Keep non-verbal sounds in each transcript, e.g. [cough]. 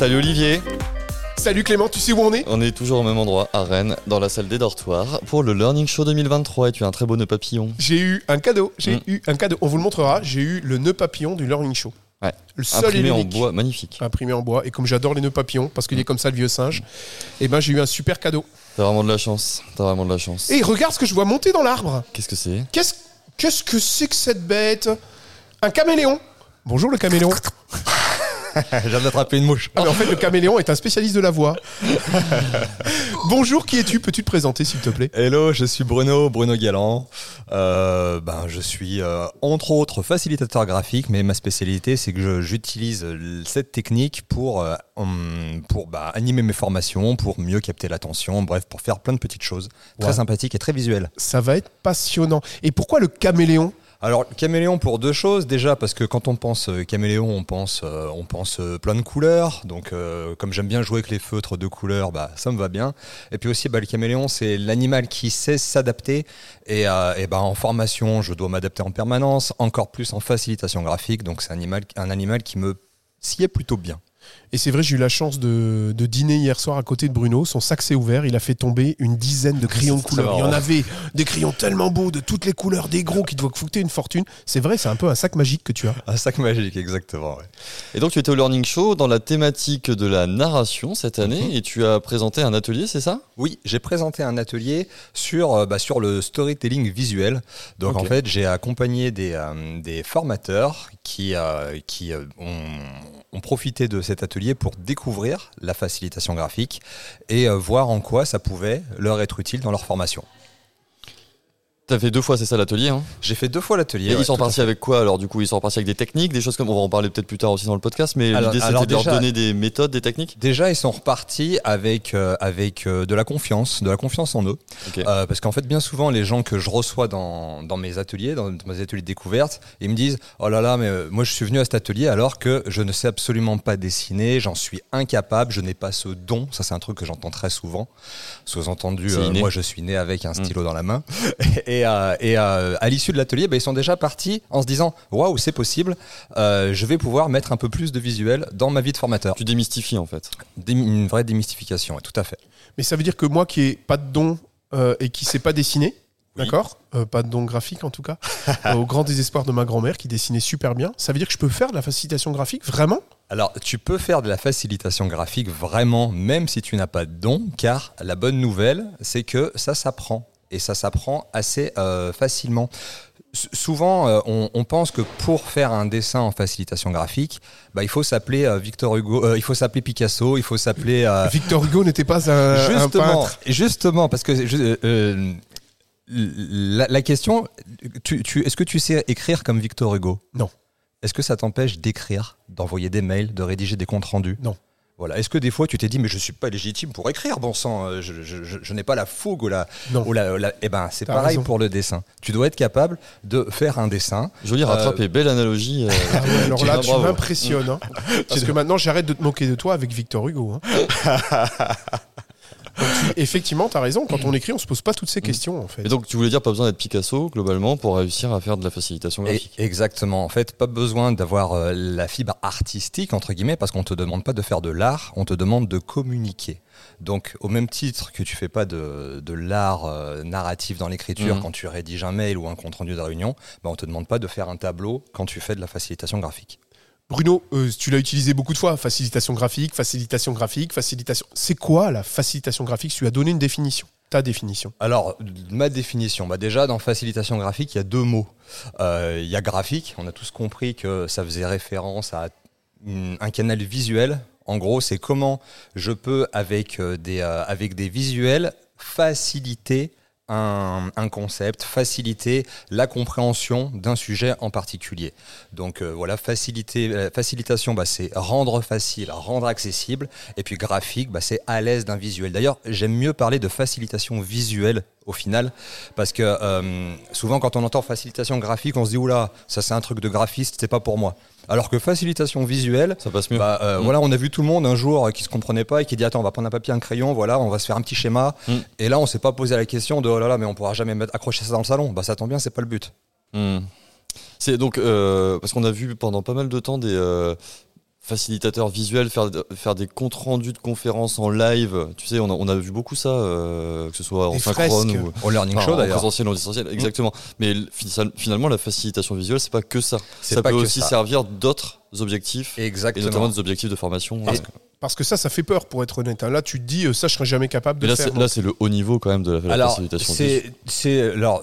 Salut Olivier Salut Clément, tu sais où on est? On est toujours au même endroit, à Rennes, dans la salle des dortoirs, pour le Learning Show 2023 et tu as un très beau nœud papillon. J'ai eu un cadeau, j'ai Mm. eu un cadeau, on vous le montrera, j'ai eu le nœud papillon du Learning Show. Ouais. Le seul et Imprimé en bois, magnifique. Imprimé en bois. Et comme j'adore les nœuds papillons, parce qu'il est comme ça le vieux singe, et ben j'ai eu un super cadeau. T'as vraiment de la chance, t'as vraiment de la chance. Et regarde ce que je vois monter dans l'arbre. Qu'est-ce que c'est? Qu'est-ce qu'est-ce que c'est que cette bête? Un caméléon. Bonjour le caméléon. [laughs] [laughs] Je viens d'attraper une mouche. Ah mais en fait le caméléon est un spécialiste de la voix. [laughs] Bonjour, qui es-tu? Peux-tu te présenter s'il te plaît? Hello, je suis Bruno, Bruno Galland. Euh, ben, je suis euh, entre autres facilitateur graphique, mais ma spécialité c'est que j'utilise euh, cette technique pour, euh, hum, pour bah, animer mes formations, pour mieux capter l'attention, bref, pour faire plein de petites choses. Très Ouais. sympathiques et très visuelles. Ça va être passionnant. Et pourquoi le caméléon? Alors, caméléon pour deux choses. Déjà, parce que quand on pense euh, caméléon, on pense, euh, on pense euh, plein de couleurs. Donc, euh, comme j'aime bien jouer avec les feutres de couleurs, bah, ça me va bien. Et puis aussi, bah, le caméléon, c'est l'animal qui sait s'adapter. Et, et bah, en formation, je dois m'adapter en permanence, encore plus en facilitation graphique. Donc, c'est un animal, un animal qui me s'y est plutôt bien. Et c'est vrai, j'ai eu la chance de, de dîner hier soir à côté de Bruno. Son sac s'est ouvert. Il a fait tomber une dizaine de crayons de couleur. Il y en avait des crayons tellement beaux, de toutes les couleurs, des gros qui doivent coûter une fortune. C'est vrai, c'est un peu un sac magique que tu as. Un sac magique, exactement. ouais. Et donc tu étais au Learning Show dans la thématique de la narration cette année et tu as présenté un atelier, c'est ça? Oui, j'ai présenté un atelier sur, euh, bah, sur le storytelling visuel. Donc en fait, j'ai accompagné des, euh, des formateurs qui, euh, qui euh, ont, ont profité de cet atelier pour découvrir la facilitation graphique et euh, voir en quoi ça pouvait leur être utile dans leur formation. T'as fait deux fois, c'est ça l'atelier hein? J'ai fait deux fois l'atelier. Et ouais, ils sont repartis avec quoi alors du coup? Ils sont repartis avec des techniques, des choses comme on va en parler peut-être plus tard aussi dans le podcast, mais l'idée c'était de leur donner des méthodes, des techniques? Déjà, ils sont repartis avec, euh, avec euh, de la confiance, de la confiance en eux. Euh, parce qu'en fait, bien souvent, les gens que je reçois dans, dans mes ateliers, dans mes ateliers de découverte, ils me disent Oh là là, mais moi je suis venu à cet atelier alors que je ne sais absolument pas dessiner, j'en suis incapable, je n'ai pas ce don. Ça, c'est un truc que j'entends très souvent. Sous-entendu, moi je suis né avec un stylo dans la main. [laughs] Et, euh, et, euh, à l'issue de l'atelier, bah, ils sont déjà partis en se disant Waouh, c'est possible, euh, je vais pouvoir mettre un peu plus de visuel dans ma vie de formateur. Tu démystifies en fait. Dé- Une vraie démystification, ouais, tout à fait. Mais ça veut dire que moi qui ai pas de don euh, et qui sais pas dessiner, Oui. d'accord Euh, Pas de don graphique en tout cas, euh, [laughs] au grand désespoir de ma grand-mère qui dessinait super bien, ça veut dire que je peux faire de la facilitation graphique Vraiment? Alors, tu peux faire de la facilitation graphique vraiment, même si tu n'as pas de don, car la bonne nouvelle, c'est que ça s'apprend. Et ça s'apprend assez euh, facilement. S- souvent, euh, on, on pense que pour faire un dessin en facilitation graphique, bah, il faut s'appeler euh, Victor Hugo, il faut s'appeler Picasso, il faut s'appeler Victor Hugo n'était pas un, un justement, peintre. justement, parce que je- la, la question, tu, tu- est-ce que tu sais écrire comme Victor Hugo? Non. Est-ce que ça t'empêche d'écrire, d'envoyer des mails, de rédiger des comptes rendus? Non. Voilà. Est-ce que des fois tu t'es dit mais je suis pas légitime pour écrire, bon sang, euh, je, je- je- je n'ai pas la fougue ou la, Non. ou la, la- eh ben c'est pareil raison. pour le dessin. Tu dois être capable de faire un dessin. Joli rattrapé, belle analogie. euh, Ah ouais, alors tu- là, tu m'impressionnes. hein. [laughs] Parce que maintenant, j'arrête de te moquer de toi avec Victor Hugo. hein. [laughs] Effectivement, tu as raison. Quand on écrit, on se pose pas toutes ces questions, en fait. Et donc tu voulais dire pas besoin d'être Picasso globalement pour réussir à faire de la facilitation Et- graphique. exactement. En fait, pas besoin d'avoir euh, la fibre artistique entre guillemets parce qu'on te demande pas de faire de l'art, on te demande de communiquer. Donc, au même titre que tu fais pas de, de l'art euh, narratif dans l'écriture Mhm. quand tu rédiges un mail ou un compte rendu de réunion, bah, on te demande pas de faire un tableau quand tu fais de la facilitation graphique. Bruno, euh, tu l'as utilisé beaucoup de fois. Facilitation graphique, facilitation graphique, facilitation. C'est quoi la facilitation graphique? Tu as donné une définition. Ta définition. Alors, ma définition, bah déjà dans facilitation graphique, il y a deux mots. Euh, Il y a graphique, on a tous compris que ça faisait référence à un canal visuel. En gros, c'est comment je peux, avec, euh, des visuels, faciliter un, concept, faciliter la compréhension d'un sujet en particulier. Donc euh, voilà, euh, facilitation, bah, c'est rendre facile, rendre accessible. Et puis graphique, bah, c'est à l'aise d'un visuel. D'ailleurs, j'aime mieux parler de facilitation visuelle au final, parce que euh, souvent quand on entend facilitation graphique, on se dit oula, ça c'est un truc de graphiste, c'est pas pour moi. Alors que facilitation visuelle, Ça passe mieux. bah, euh, Mm. voilà, on a vu tout le monde un jour qui se comprenait pas et qui dit attends, on va prendre un papier, un crayon, voilà, on va se faire un petit schéma. Mm. Et là, on s'est pas posé la question de oh là là, mais on pourra jamais mettre, accrocher ça dans le salon. Bah ça tombe bien, c'est pas le but. Hmm. C'est donc euh, parce qu'on a vu pendant pas mal de temps des euh, facilitateur visuel, faire, faire des comptes rendus de conférences en live. Tu sais, on a, on a vu beaucoup ça, euh, que ce soit en Des synchrone fresques. ou Au learning enfin, show en d'ailleurs. présentiel ou en distanciel. Exactement. Mais finalement, la facilitation visuelle, c'est pas que ça. C'est Ça peut aussi ça. servir d'autres objectifs, et notamment des objectifs de formation. Parce Euh, Parce que ça, ça fait peur, pour être honnête. hein. Là, tu te dis, euh, ça, je serais jamais capable de là, faire. c'est, là, c'est le haut niveau quand même de la, la Alors, facilitation visuelle. c'est, c'est, alors,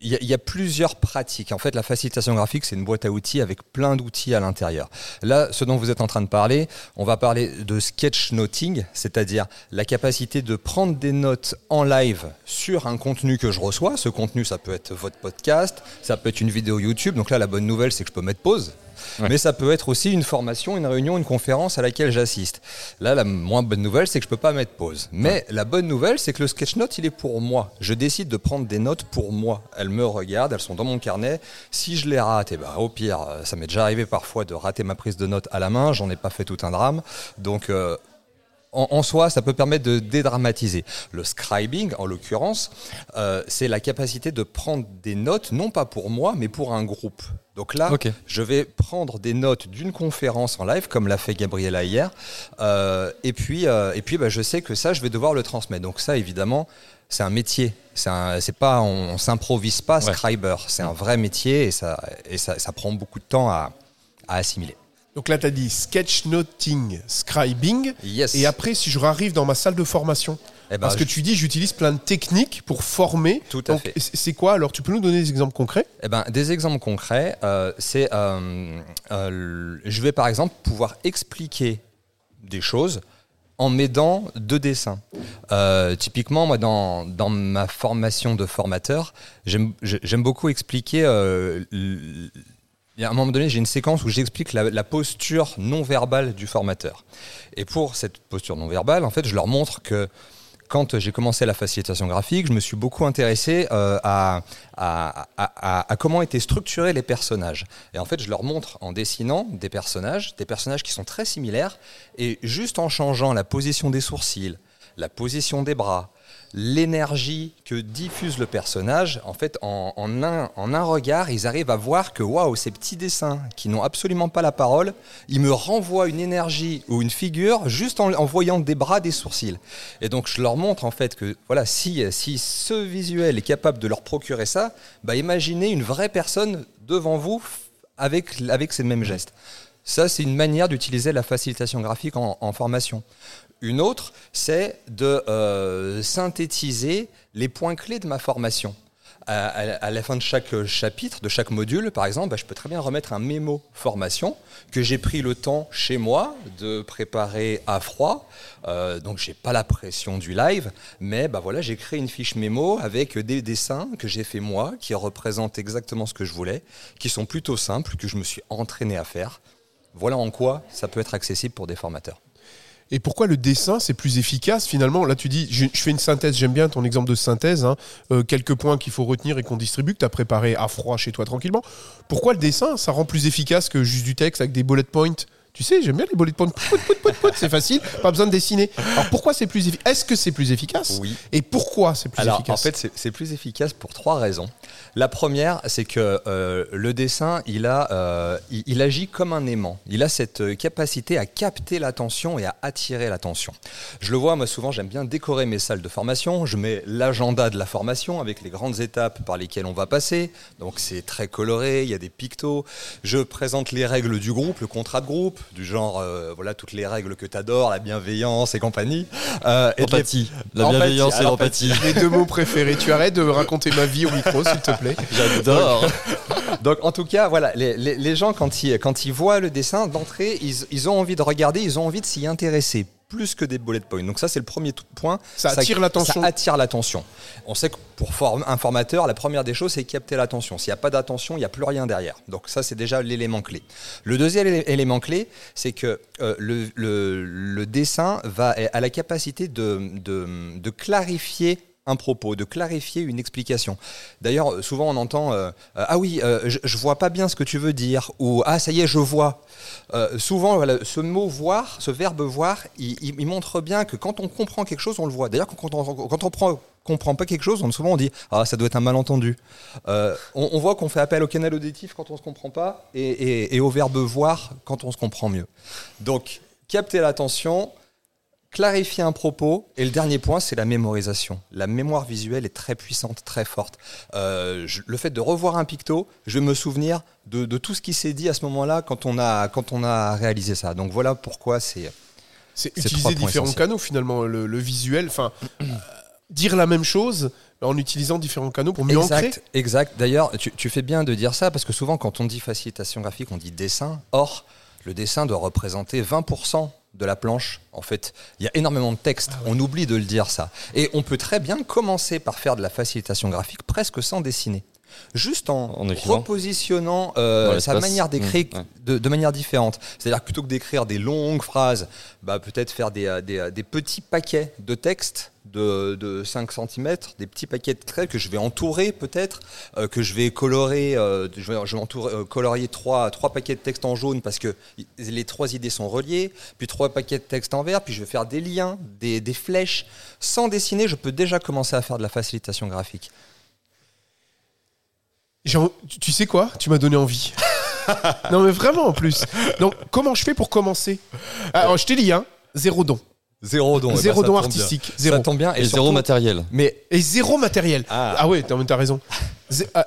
il y, y a plusieurs pratiques. En fait, la facilitation graphique, c'est une boîte à outils avec plein d'outils à l'intérieur. Là, ce dont vous êtes en train de parler, on va parler de sketchnoting, c'est-à-dire la capacité de prendre des notes en live sur un contenu que je reçois. Ce contenu, ça peut être votre podcast, ça peut être une vidéo YouTube. Donc là, la bonne nouvelle, c'est que je peux mettre pause. Ouais. Mais ça peut être aussi une formation, une réunion, une conférence à laquelle j'assiste. Là, la moins bonne nouvelle, c'est que je peux pas mettre pause. Mais la bonne nouvelle, c'est que le sketchnote, il est pour moi. Je décide de prendre des notes pour moi. Elles me regardent, elles sont dans mon carnet. Si je les rate, eh ben, au pire, euh, ça m'est déjà arrivé parfois de rater ma prise de notes à la main. J'en ai pas fait tout un drame. Donc, euh, en, en soi, ça peut permettre de dédramatiser. Le scribing, en l'occurrence, euh, c'est la capacité de prendre des notes, non pas pour moi, mais pour un groupe. Donc là, je vais prendre des notes d'une conférence en live, comme l'a fait Gabriela hier, euh, et puis, euh, et puis bah, je sais que ça, je vais devoir le transmettre. Donc ça, évidemment, c'est un métier. C'est pas, on, on s'improvise pas Ouais. scriber. C'est un vrai métier et ça, et ça, ça prend beaucoup de temps à, à assimiler. Donc là, tu as dit sketchnoting, scribing. Yes. Et après, si je arrive dans ma salle de formation, Eh ben, parce que tu dis, j'utilise plein de techniques pour former. Tout à Donc, fait. c'est- quoi Alors, tu peux nous donner des exemples concrets? Eh ben, des exemples concrets, euh, c'est, euh, euh, je vais par exemple pouvoir expliquer des choses en m'aidant de dessins. Typiquement, moi, dans, dans ma formation de formateur, j'aime j'ai- j'aime beaucoup expliquer. Il y a un moment donné, j'ai une séquence où j'explique la, posture non verbale du formateur. Et pour cette posture non verbale, en fait, je leur montre que quand j'ai commencé la facilitation graphique, je me suis beaucoup intéressé euh, à- à comment étaient structurés les personnages. Et en fait, je leur montre en dessinant des personnages, des personnages qui sont très similaires, et juste en changeant la position des sourcils, la position des bras, l'énergie que diffuse le personnage, en fait, en, un, en un regard, ils arrivent à voir que waouh, ces petits dessins qui n'ont absolument pas la parole, ils me renvoient une énergie ou une figure juste en, voyant des bras, des sourcils. Et donc, je leur montre en fait que voilà, si, si ce visuel est capable de leur procurer ça, bah, imaginez une vraie personne devant vous avec, avec ces mêmes gestes. Ça, c'est une manière d'utiliser la facilitation graphique en formation. Une autre, c'est de euh, synthétiser les points clés de ma formation. À, la fin de chaque chapitre, de chaque module, par exemple, bah, je peux très bien remettre un mémo formation que j'ai pris le temps chez moi de préparer à froid. Euh, donc, j'ai pas la pression du live, mais bah, voilà, j'ai créé une fiche mémo avec des dessins que j'ai fait moi, qui représentent exactement ce que je voulais, qui sont plutôt simples, que je me suis entraîné à faire. Voilà en quoi ça peut être accessible pour des formateurs. Et pourquoi le dessin, c'est plus efficace finalement? Là, tu dis, je, je fais une synthèse, j'aime bien ton exemple de synthèse, hein. Euh, quelques points qu'il faut retenir et qu'on distribue, que tu as préparé à froid chez toi tranquillement. Pourquoi le dessin, ça rend plus efficace que juste du texte avec des bullet points? Tu sais, j'aime bien les bullet points. C'est facile, pas besoin de dessiner. Alors pourquoi c'est plus efficace? Est-ce que c'est plus efficace? Oui. Et pourquoi c'est plus Alors, efficace? en fait, c'est plus efficace pour trois raisons. La première, c'est que euh, le dessin, il, a, euh, il, il agit comme un aimant. Il a cette euh, capacité à capter l'attention et à attirer l'attention. Je le vois, moi, souvent, j'aime bien décorer mes salles de formation. Je mets l'agenda de la formation avec les grandes étapes par lesquelles on va passer. Donc, c'est très coloré, il y a des pictos. Je présente les règles du groupe, le contrat de groupe, du genre, euh, voilà, toutes les règles que tu adores, la bienveillance et compagnie. Euh, et les- L'empathie. La Empathie, bienveillance et l'empathie. Les deux mots préférés. Tu arrêtes de raconter ma vie au micro, s'il te plaît. [laughs] J'adore. Donc en tout cas, voilà, les, les- les gens quand ils, quand ils voient le dessin d'entrée, ils, ils ont envie de regarder, ils ont envie de s'y intéresser plus que des bullet points. Donc ça c'est le premier point. Ça attire l'attention. Ça attire l'attention. On sait que pour un formateur, la première des choses c'est capter l'attention. S'il n'y a pas d'attention, il n'y a plus rien derrière. Donc ça c'est déjà l'élément clé. Le deuxième élé- élément clé, c'est que euh, le, le- le dessin va a la capacité de, de- de clarifier un propos, de clarifier une explication. D'ailleurs, euh, souvent on entend euh, euh, ah oui, je, vois pas bien ce que tu veux dire ou ah ça y est, je vois. Souvent, voilà, ce mot voir, ce verbe voir, il, montre bien que quand on comprend quelque chose, on le voit. D'ailleurs, quand on, quand on prend comprend pas quelque chose, souvent on dit ah ça doit être un malentendu. On, voit qu'on fait appel au canal auditif quand on se comprend pas et au verbe voir quand on se comprend mieux. Donc capter l'attention, clarifier un propos et le dernier point c'est la mémorisation. La mémoire visuelle est très puissante, très forte. Euh, je- le fait de revoir un picto, je vais me souvenir de, de tout ce qui s'est dit à ce moment-là quand on a quand on a réalisé ça. Donc voilà pourquoi c'est C'est utiliser différents essentiels. canaux finalement, le, le visuel, enfin euh, dire la même chose en utilisant différents canaux pour mieux ancrer. Exact, exact. D'ailleurs, tu, tu fais bien de dire ça parce que souvent, quand on dit facilitation graphique, on dit dessin. Or, le dessin doit représenter 20% de la planche. En fait, il y a énormément de texte. On oublie de le dire ça. Et on peut très bien commencer par faire de la facilitation graphique presque sans dessiner. Juste en, repositionnant euh, sa manière d'écrire Mmh, ouais. de, de manière différente. C'est-à-dire plutôt que d'écrire des longues phrases, bah, peut-être faire des, euh, des, euh, des petits paquets de texte de, de 5 cm, des petits paquets de traits que je vais entourer peut-être, euh, que je vais colorer, euh, je vais, je vais entourer, colorier trois, trois paquets de texte en jaune parce que les trois idées sont reliées, puis trois paquets de texte en vert, puis je vais faire des liens, des, des flèches. Sans dessiner, je peux déjà commencer à faire de la facilitation graphique. Jean, tu- sais quoi? Tu m'as donné envie. [laughs] non mais vraiment en plus. Donc comment je fais pour commencer? Alors je t'ai dit, hein, zéro don. Zéro don. eh ben, zéro don artistique. Zéro. Ça tombe bien. Et, zéro surtout- matériel. Mais Et zéro matériel. Ah. Ah, ouais, t'as t'as raison. Zé- [laughs] ah,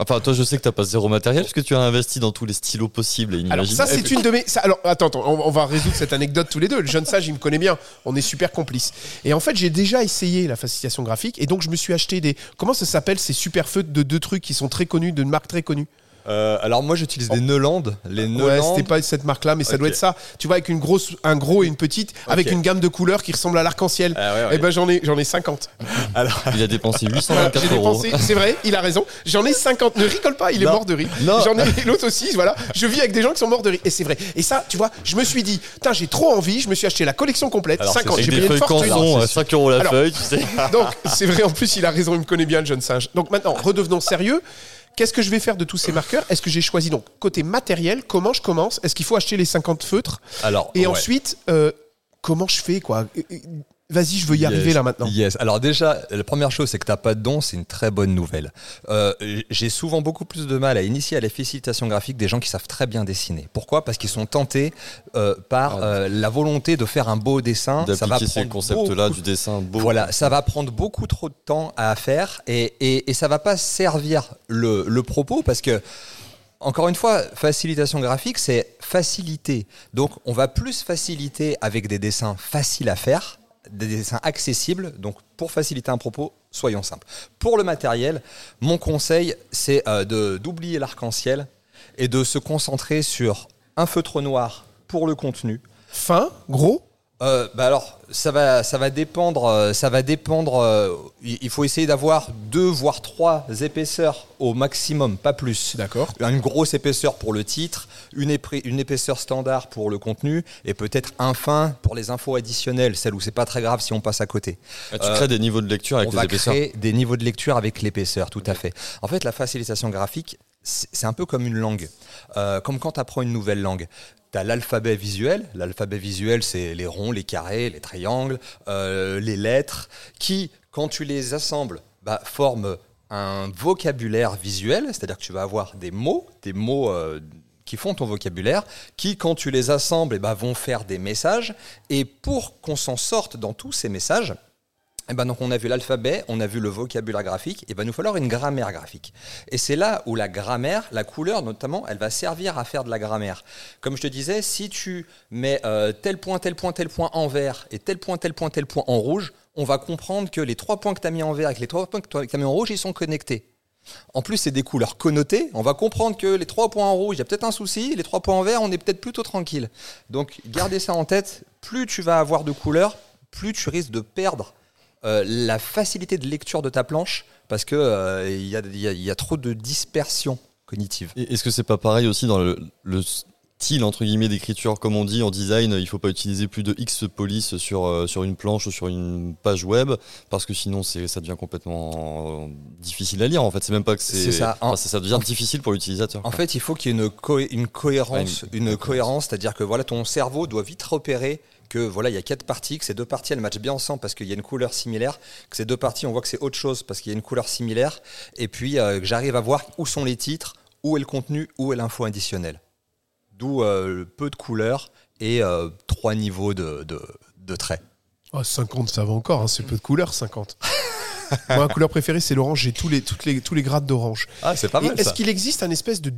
Enfin, toi, je sais que t'as pas zéro matériel puisque tu as investi dans tous les stylos possibles et alors ça c'est une de mes... ça- alors attends, attends, on, on va résoudre cette anecdote tous les deux. Le jeune sage, il me connaît bien. On est super complices. Et en fait, j'ai déjà essayé la facilitation graphique et donc je me suis acheté des... Comment ça s'appelle ces super feutres de deux trucs qui sont très connus, de marques très connues? Euh, alors moi j'utilise des Neuland, les Ouais, Neuland. c'était pas cette marque-là, mais ça doit être ça. Tu vois, avec une grosse, un gros et une petite, avec une gamme de couleurs qui ressemble à l'arc-en-ciel. Ah ouais, ouais. Et ben j'en ai, j'en ai 50. [laughs] Alors, Il a dépensé Voilà, 824 J'ai euros. dépensé, c'est vrai, il a raison. J'en ai 50. Ne rigole pas, il est mort de rire. Non. J'en ai [laughs] l'autre aussi, voilà. Je vis avec des gens qui sont morts de rire. Et c'est vrai. Et ça, tu vois, je me suis dit, putain, j'ai trop envie. Je me suis acheté la collection complète. Alors, c'est 50. Avec J'ai payé une feuilles fortune. canson à c'est 5 euros la Alors- feuille, tu sais. [laughs] Donc, c'est vrai, en plus, il a raison, il me connaît bien, le jeune singe. Donc maintenant, redevenons sérieux. Qu'est-ce que je vais faire de tous ces marqueurs? Est-ce que j'ai choisi donc côté matériel? Comment je commence? Est-ce qu'il faut acheter les 50 feutres? Alors Et ouais. ensuite, euh, comment je fais quoi? Euh, euh, Vas-y, je veux y Yes. arriver là maintenant. Yes. Alors déjà, la première chose, c'est que t'as pas de don, c'est une très bonne nouvelle. Euh, j'ai souvent beaucoup plus de mal à initier à la facilitation graphique des gens qui savent très bien dessiner. Pourquoi? Parce qu'ils sont tentés euh, par Ah. euh, la volonté de faire un beau dessin. Ça va D'appliquer ces prendre concepts-là beaucoup du dessin beau. Voilà, ça va prendre beaucoup trop de temps à faire et, et, et ça va pas servir le, le propos parce que, encore une fois, facilitation graphique, c'est faciliter. Donc, on va plus faciliter avec des dessins faciles à faire, des dessins accessibles. Donc, pour faciliter un propos, soyons simples. Pour le matériel, mon conseil, c'est euh, d'oublier l'arc-en-ciel et de se concentrer sur un feutre noir pour le contenu, Fin, gros. Euh, bah alors, ça va, ça va dépendre. euh, Ça va dépendre. euh, il faut essayer d'avoir deux voire trois épaisseurs au maximum, pas plus. D'accord. Une grosse épaisseur pour le titre, une, épaisseur standard pour le contenu, et peut-être un fin pour les infos additionnelles, celles où c'est pas très grave si on passe à côté. Ah, tu Euh, crées des niveaux de lecture avec on les va épaisseurs. créer des niveaux de lecture avec l'épaisseur, tout à fait. En fait, la facilitation graphique, c'est c'est un peu comme une langue. Euh, comme quand tu apprends une nouvelle langue. Tu as l'alphabet visuel. L'alphabet visuel, c'est les ronds, les carrés, les triangles, euh, les lettres, qui, quand tu les assembles, bah, forment un vocabulaire visuel, c'est-à-dire que tu vas avoir des mots, des mots euh, qui font ton vocabulaire, qui, quand tu les assembles, eh ben, vont faire des messages. Et pour qu'on s'en sorte dans tous ces messages, eh ben donc on a vu l'alphabet, on a vu le vocabulaire graphique, et ben nous falloir une grammaire graphique. Et c'est là où la grammaire, la couleur notamment, elle va servir à faire de la grammaire. Comme je te disais, si tu mets euh, tel point, tel point, tel point en vert et tel point, tel point, tel point en rouge, on va comprendre que les trois points que tu as mis en vert avec les trois points que tu as mis en rouge, ils sont connectés. En plus, c'est des couleurs connotées. On va comprendre que les trois points en rouge, il y a peut-être un souci. Les trois points en vert, on est peut-être plutôt tranquille. Donc, gardez ça en tête. Plus tu vas avoir de couleurs, plus tu risques de perdre la facilité de lecture de ta planche parce que euh, il y, a, il y a- il y a trop de dispersion cognitive. Et Est-ce que c'est pas pareil aussi dans le, le style entre guillemets d'écriture? Comme on dit en design il faut pas utiliser plus de X police sur, euh, sur une planche ou sur une page web parce que sinon c'est ça devient complètement euh, difficile à lire en fait c'est même pas que c'est C'est ça. enfin, En- ça, ça devient difficile pour l'utilisateur En fait, il faut qu'il y ait une, co- une cohérence, Ah, une- une une cohérence, c'est-à-dire que voilà, ton cerveau doit vite repérer que voilà, il y a quatre parties, que ces deux parties elles matchent bien ensemble parce qu'il y a une couleur similaire, que ces deux parties on voit que c'est autre chose parce qu'il y a une couleur similaire, et puis euh, que j'arrive à voir où sont les titres, où est le contenu, où est l'info additionnelle. D'où euh, peu de couleurs et euh, trois niveaux de, de, de traits. Oh, 50, ça va encore, hein, c'est peu de couleurs, 50. [laughs] Moi, ma couleur préférée, c'est l'orange. J'ai tous les, toutes les, tous les grades d'orange. Ah, c'est pas mal Est-ce qu'il existe un espèce de,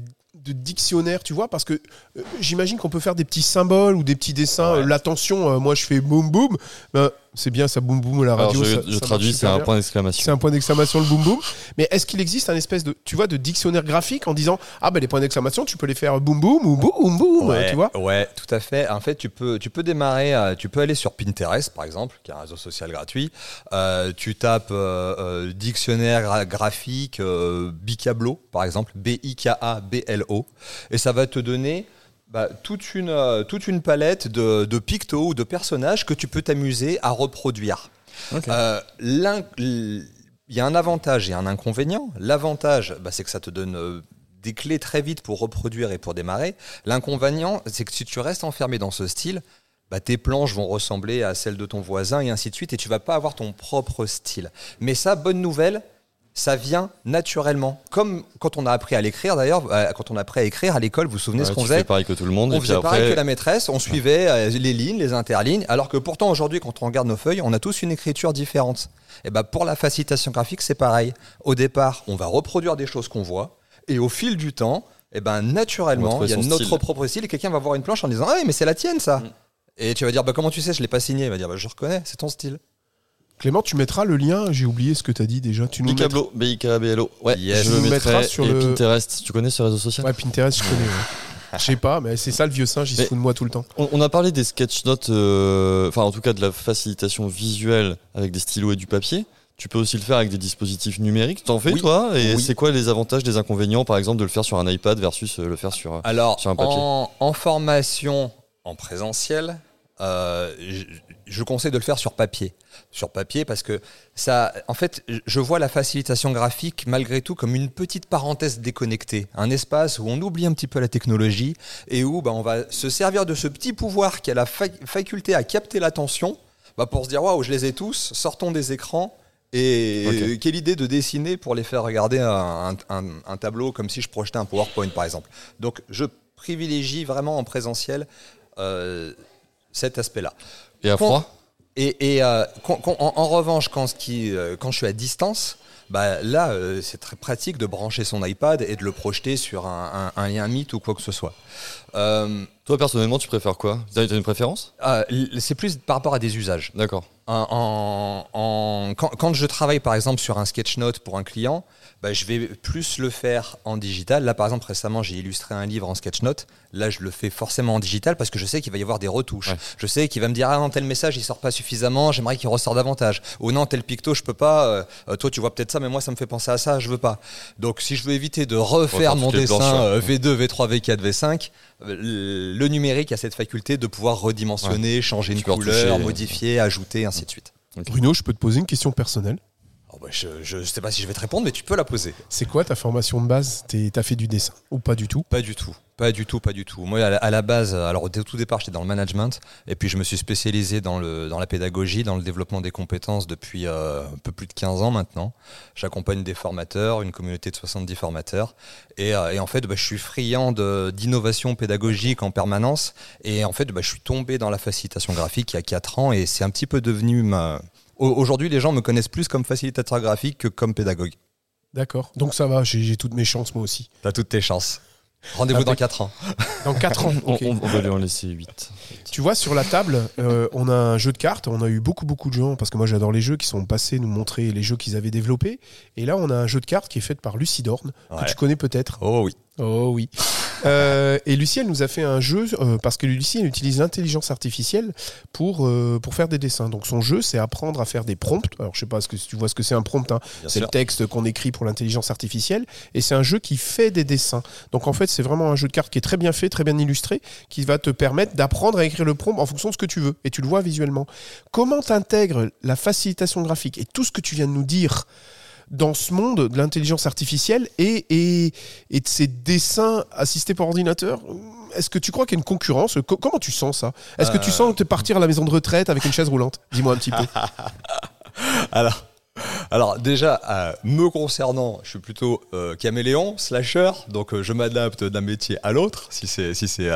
de dictionnaire, tu vois Parce que euh, j'imagine qu'on peut faire des petits symboles ou des petits dessins. Ouais. Euh, L'attention, euh, moi je fais boum boum. Ben, c'est bien, ça boum boum à la Alors, radio. je, ça- je ça traduis, c'est un point C'est d'exclamation. un point d'exclamation le boum boum. Mais est-ce qu'il existe un espèce de, tu vois, de dictionnaire graphique en disant ah ben les points d'exclamation, tu peux les faire boum boum ou boum boum, Ouais, tu vois? ouais, tout à fait. En fait, tu peux, tu peux démarrer, tu peux aller sur Pinterest, par exemple, qui est un réseau social gratuit. Euh, tu tapes euh, euh, dictionnaire gra- graphique euh, Bicablo, par exemple, B-I-K-A-B-L-O, et ça va te donner bah, toute, une, euh, toute une palette de, de pictos ou de personnages que tu peux t'amuser à reproduire. Ok. Euh, l- Il y a un avantage et un inconvénient. L'avantage, bah, c'est que ça te donne euh, des clés très vite pour reproduire et pour démarrer. L'inconvénient, c'est que si tu restes enfermé dans ce style, bah, tes planches vont ressembler à celles de ton voisin et ainsi de suite, et tu vas pas avoir ton propre style. Mais ça, bonne nouvelle, ça vient naturellement. Comme quand on a appris à l'écrire d'ailleurs, euh, quand on a appris à écrire à l'école, vous vous souvenez Ouais, ce qu'on faisait fais pareil que tout le monde. on et puis pareil que la maîtresse, on suivait euh, les lignes, les interlignes, alors que pourtant aujourd'hui, quand on regarde nos feuilles, on a tous une écriture différente. Et ben pour la facilitation graphique, c'est pareil. Au départ, on va reproduire des choses qu'on voit, et au fil du temps, et ben On va naturellement, il y a notre style. propre style, et quelqu'un va voir une planche en disant Ah oui, mais c'est la tienne ça. Mm. Et tu vas dire bah, Comment tu sais, je l'ai pas signé Il va dire bah, Je reconnais, c'est ton style. Clément, tu mettras le lien. J'ai oublié ce que tu as dit déjà. Tu nous mettras- Bicablo, B-I-K-A-B-L-O. Ouais, Yes. je Tu le nous mettras mettrai. sur et le- Pinterest, tu connais ce réseau social? Ouais, Pinterest, je connais. ouais. [laughs] Je sais pas, mais c'est ça le vieux singe, il se fout de moi tout le temps. On, on a parlé des sketch notes, euh, enfin en tout cas de la facilitation visuelle avec des stylos et du papier. Tu peux aussi le faire avec des dispositifs numériques. T'en fais Oui. toi? Et Oui. c'est quoi les avantages, les inconvénients, par exemple, de le faire sur un iPad versus euh, le faire sur. Alors, Sur un papier? en, en formation en présentiel, euh, je, conseille de le faire sur papier. Sur papier parce que ça, en fait, je vois la facilitation graphique malgré tout comme une petite parenthèse déconnectée, un espace où on oublie un petit peu la technologie et où bah, on va se servir de ce petit pouvoir qui a la fa- faculté à capter l'attention bah, pour se dire waouh, je les ai tous, sortons des écrans. Et quelle idée de dessiner pour les faire regarder un, un- un tableau comme si je projetais un PowerPoint par exemple. Donc je privilégie vraiment en présentiel euh, cet aspect-là. Et à froid Et, et, euh, con- con- en, en revanche, quand, ce qui, euh, quand je suis à distance, bah, là, euh, c'est très pratique de brancher son iPad et de le projeter sur un, un- un lien Meet ou quoi que ce soit. Euh, Toi personnellement, tu préfères quoi? T'as t'as une préférence? Ah, c'est plus par rapport à des usages. D'accord. En, en- en- quand, quand je travaille par exemple sur un sketch note pour un client, bah, je vais plus le faire en digital. Là par exemple récemment j'ai illustré un livre en sketch note. Là je le fais forcément en digital parce que je sais qu'il va y avoir des retouches. Ouais. Je sais qu'il va me dire ah non tel message il sort pas suffisamment, j'aimerais qu'il ressort davantage. Ou non tel picto je peux pas. euh, euh, toi tu vois peut-être ça mais moi ça me fait penser à ça, je veux pas. Donc si je veux éviter de refaire mon dessin planches, euh, V2, V3, V4, V5, euh, le numérique a cette faculté de pouvoir redimensionner, changer une Tu couleur, retoucher. modifier, ajouter, ainsi de suite. Bruno, je peux te poser une question personnelle? Oh bah, je, je sais pas si je vais te répondre, mais tu peux la poser. C'est quoi ta formation de base? T'es- T'as fait du dessin ou pas du tout? Pas du tout. Pas du tout, pas du tout. Moi, à la, à la base, alors au tout départ, j'étais dans le management, et puis je me suis spécialisé dans, le, dans la pédagogie, dans le développement des compétences depuis euh, un peu plus de 15 ans maintenant. J'accompagne des formateurs, une communauté de 70 formateurs, et, euh, et en fait, bah, je suis friand d'innovation pédagogique en permanence, et en fait, bah, je suis tombé dans la facilitation graphique il y a 4 ans, et c'est un petit peu devenu ma... Au- Aujourd'hui, les gens me connaissent plus comme facilitateur graphique que comme pédagogue. D'accord. Donc ça va, j'ai toutes mes chances moi aussi. T'as toutes tes chances. Rendez-vous dans Avec- 4 ans. [laughs] Dans 4 ans. [laughs] On, ok. on- on va lui en laisser 8. Tu vois, sur la table, euh, on a un jeu de cartes. On a eu beaucoup, beaucoup de gens, parce que moi j'adore les jeux, qui sont passés nous montrer les jeux qu'ils avaient développés. Et là, on a un jeu de cartes qui est fait par Lucie Dorn, Ouais. que tu connais peut-être. Oh oui. Oh oui. Euh, et Lucie, elle nous a fait un jeu, euh, parce que Lucie, elle utilise l'intelligence artificielle pour, euh, pour faire des dessins. Donc son jeu, c'est apprendre à faire des prompts. Alors je sais pas ce que, si tu vois ce que c'est un prompt, hein. C'est le texte qu'on écrit pour l'intelligence artificielle. Et c'est un jeu qui fait des dessins. Donc en fait, c'est vraiment un jeu de cartes qui est très bien fait, très bien illustré, qui va te permettre d'apprendre à écrire le prompt en fonction de ce que tu veux. Et tu le vois visuellement. Comment t'intègres la facilitation graphique et tout ce que tu viens de nous dire? Dans ce monde de l'intelligence artificielle et, et, et de ces dessins assistés par ordinateur est-ce que tu crois qu'il y a une concurrence? Co- Comment tu sens ça? Est-ce que tu Euh. sens te partir à la maison de retraite avec une chaise roulante? Dis-moi un petit peu. [laughs] Alors, alors déjà, euh, me concernant, je suis plutôt euh, caméléon, slasher, donc euh, je m'adapte d'un métier à l'autre. Si c'est, si c'est,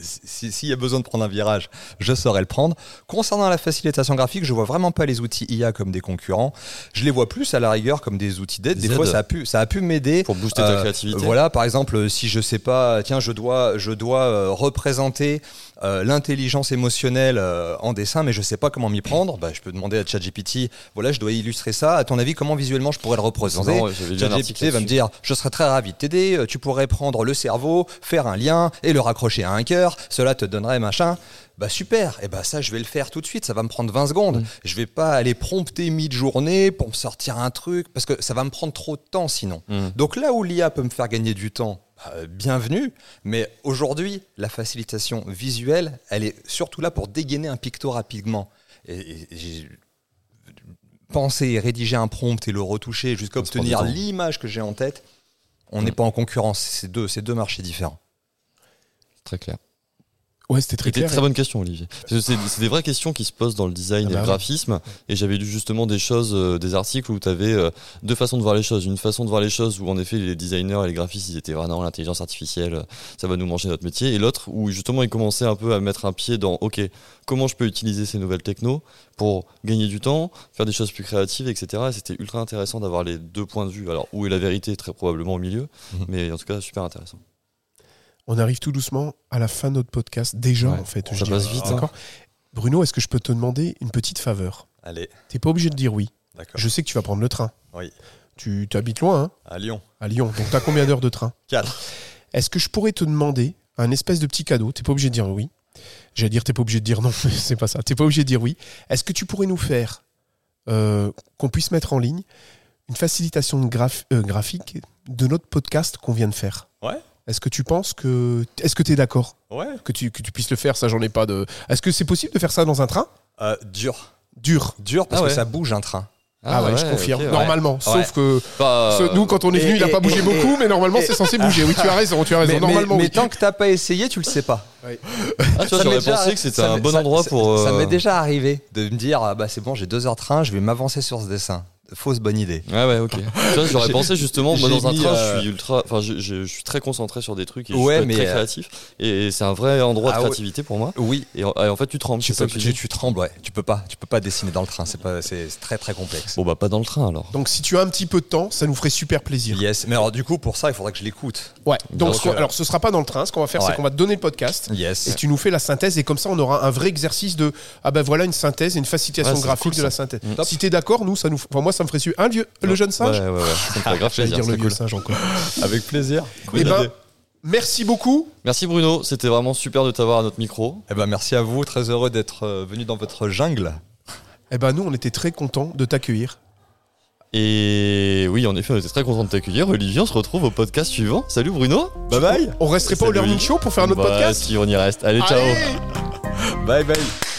si- s'il y a besoin de prendre un virage, je saurai le prendre. Concernant la facilitation graphique, je vois vraiment pas les outils IA comme des concurrents. Je les vois plus à la rigueur comme des outils d'aide. Des fois, ça a pu, ça a pu m'aider. Pour booster ta créativité. Voilà, par exemple, si je sais pas, tiens, je dois, je dois représenter euh, l'intelligence émotionnelle euh, en dessin, mais je sais pas comment m'y prendre, bah, je peux demander à ChatGPT, voilà, je dois illustrer ça. À ton avis, comment visuellement je pourrais le représenter ChatGPT va me dire, je serais très ravi de t'aider. euh, Tu pourrais prendre le cerveau, faire un lien et le raccrocher à un cœur. Cela te donnerait machin. Bah super, et bah ça je vais le faire tout de suite, ça va me prendre 20 secondes. Mm. Je vais pas aller prompter mid-journée pour me sortir un truc parce que ça va me prendre trop de temps sinon. Mm. Donc là où l'IA peut me faire gagner du temps, bienvenue. Mais aujourd'hui, la facilitation visuelle, elle est surtout là pour dégainer un picto rapidement. Et, et- j'ai pensé rédiger un prompt et le retoucher jusqu'à obtenir l'image que j'ai en tête. On n'est Mm. pas en concurrence. C'est deux, c'est deux marchés différents. Très clair. Ouais, c'était très clair. très bonne question, Olivier. C'est des vraies questions qui se posent dans le design Ah et bah le ouais. graphisme. Et j'avais lu justement des choses, euh, des articles où tu avais deux façons de voir les choses. Une façon de voir les choses où en effet les designers et les graphistes ils étaient vraiment l'intelligence artificielle, euh, ça va nous manger notre métier. Et l'autre où justement ils commençaient un peu à mettre un pied dans OK, comment je peux utiliser ces nouvelles technos pour gagner du temps, faire des choses plus créatives, etc. Et c'était ultra intéressant d'avoir les deux points de vue. Alors où est la vérité? Très probablement au milieu, Mhm. mais en tout cas super intéressant. On arrive tout doucement à la fin de notre podcast. Déjà, Ouais. en fait. Ça passe vite, hein. Bruno, est-ce que je peux te demander une petite faveur? Allez, T'es pas obligé de dire oui. d'accord. Je sais que tu vas prendre le train. Oui. Tu habites loin, hein, À Lyon. à Lyon. Donc t'as combien d'heures de train? 4. Est-ce que je pourrais te demander un espèce de petit cadeau? T'es pas obligé de dire oui. J'allais dire t'es pas obligé de dire non, [laughs] mais c'est pas ça. T'es pas obligé de dire oui. Est-ce que tu pourrais nous faire euh, qu'on puisse mettre en ligne une facilitation de euh, graphique de notre podcast qu'on vient de faire? Ouais. Est-ce que tu penses que est-ce que tu es d'accord Ouais. que tu, que tu puisses le faire Ça, j'en ai pas de. Est-ce que c'est possible de faire ça dans un train? Euh, dur. Dur. Dur parce Ah ouais. que ça bouge un train. Ah, ouais, je confirme. ok, ouais. Normalement, sauf que ce- nous, quand on est venu, il a et- pas bougé et- beaucoup, mais normalement, c'est censé bouger. Oui, tu as raison, tu as raison. Mais, normalement, mais oui. tant que t'as pas essayé, tu le sais pas. [laughs] Ah, tu Ça vois, m'est j'aurais déjà- pensé que c'était un bon endroit ça- pour. Ça euh, m'est déjà arrivé de me dire ah bah c'est bon j'ai deux heures de train je vais m'avancer sur ce dessin fausse bonne idée Ouais, ouais, ok. [laughs] Tu vois, j'aurais pensé justement, moi dans un train, euh, je suis ultra. Enfin, je, je- je suis très concentré sur des trucs et Ouais, je suis mais, très euh, créatif. Et c'est un vrai endroit de Ah ouais. créativité pour moi. oui Et en, et en fait, tu trembles, tu, ça peux, que tu tu, dis. tu trembles ouais tu peux pas tu peux pas dessiner dans le train c'est pas c'est c'est très très complexe Bon, bah, pas dans le train alors. Donc, si tu as un petit peu de temps, ça nous ferait super plaisir. yes mais alors du coup pour ça il faudrait que je l'écoute Ouais. Donc, ce euh, alors, ce sera pas dans le train. Ce qu'on va faire, c'est qu'on va te donner le podcast. yes Et tu nous fais la synthèse, et comme ça, on aura un vrai exercice de ah ben voilà une synthèse et une facilitation graphique de la synthèse. Mm. Si t'es d'accord, nous, ça nous, enfin, moi, ça me ferait suivre. Un vieux, le jeune singe. Ouais, ouais, ouais. Ça me ferait grave [laughs] plaisir. dire le cool. singe encore. [laughs] avec plaisir Eh ben, merci beaucoup. Merci Bruno, c'était vraiment super de t'avoir à notre micro. eh ben merci à vous très heureux d'être euh, venu dans votre jungle Eh ben, nous, on était très contents de t'accueillir. Et oui, en effet, on était très content de t'accueillir. Olivier, on se retrouve au podcast suivant. Salut Bruno. bye bye On resterait pas au Learning. Show pour faire notre Bah, podcast Si, on y reste. Allez, ciao. Allez bye bye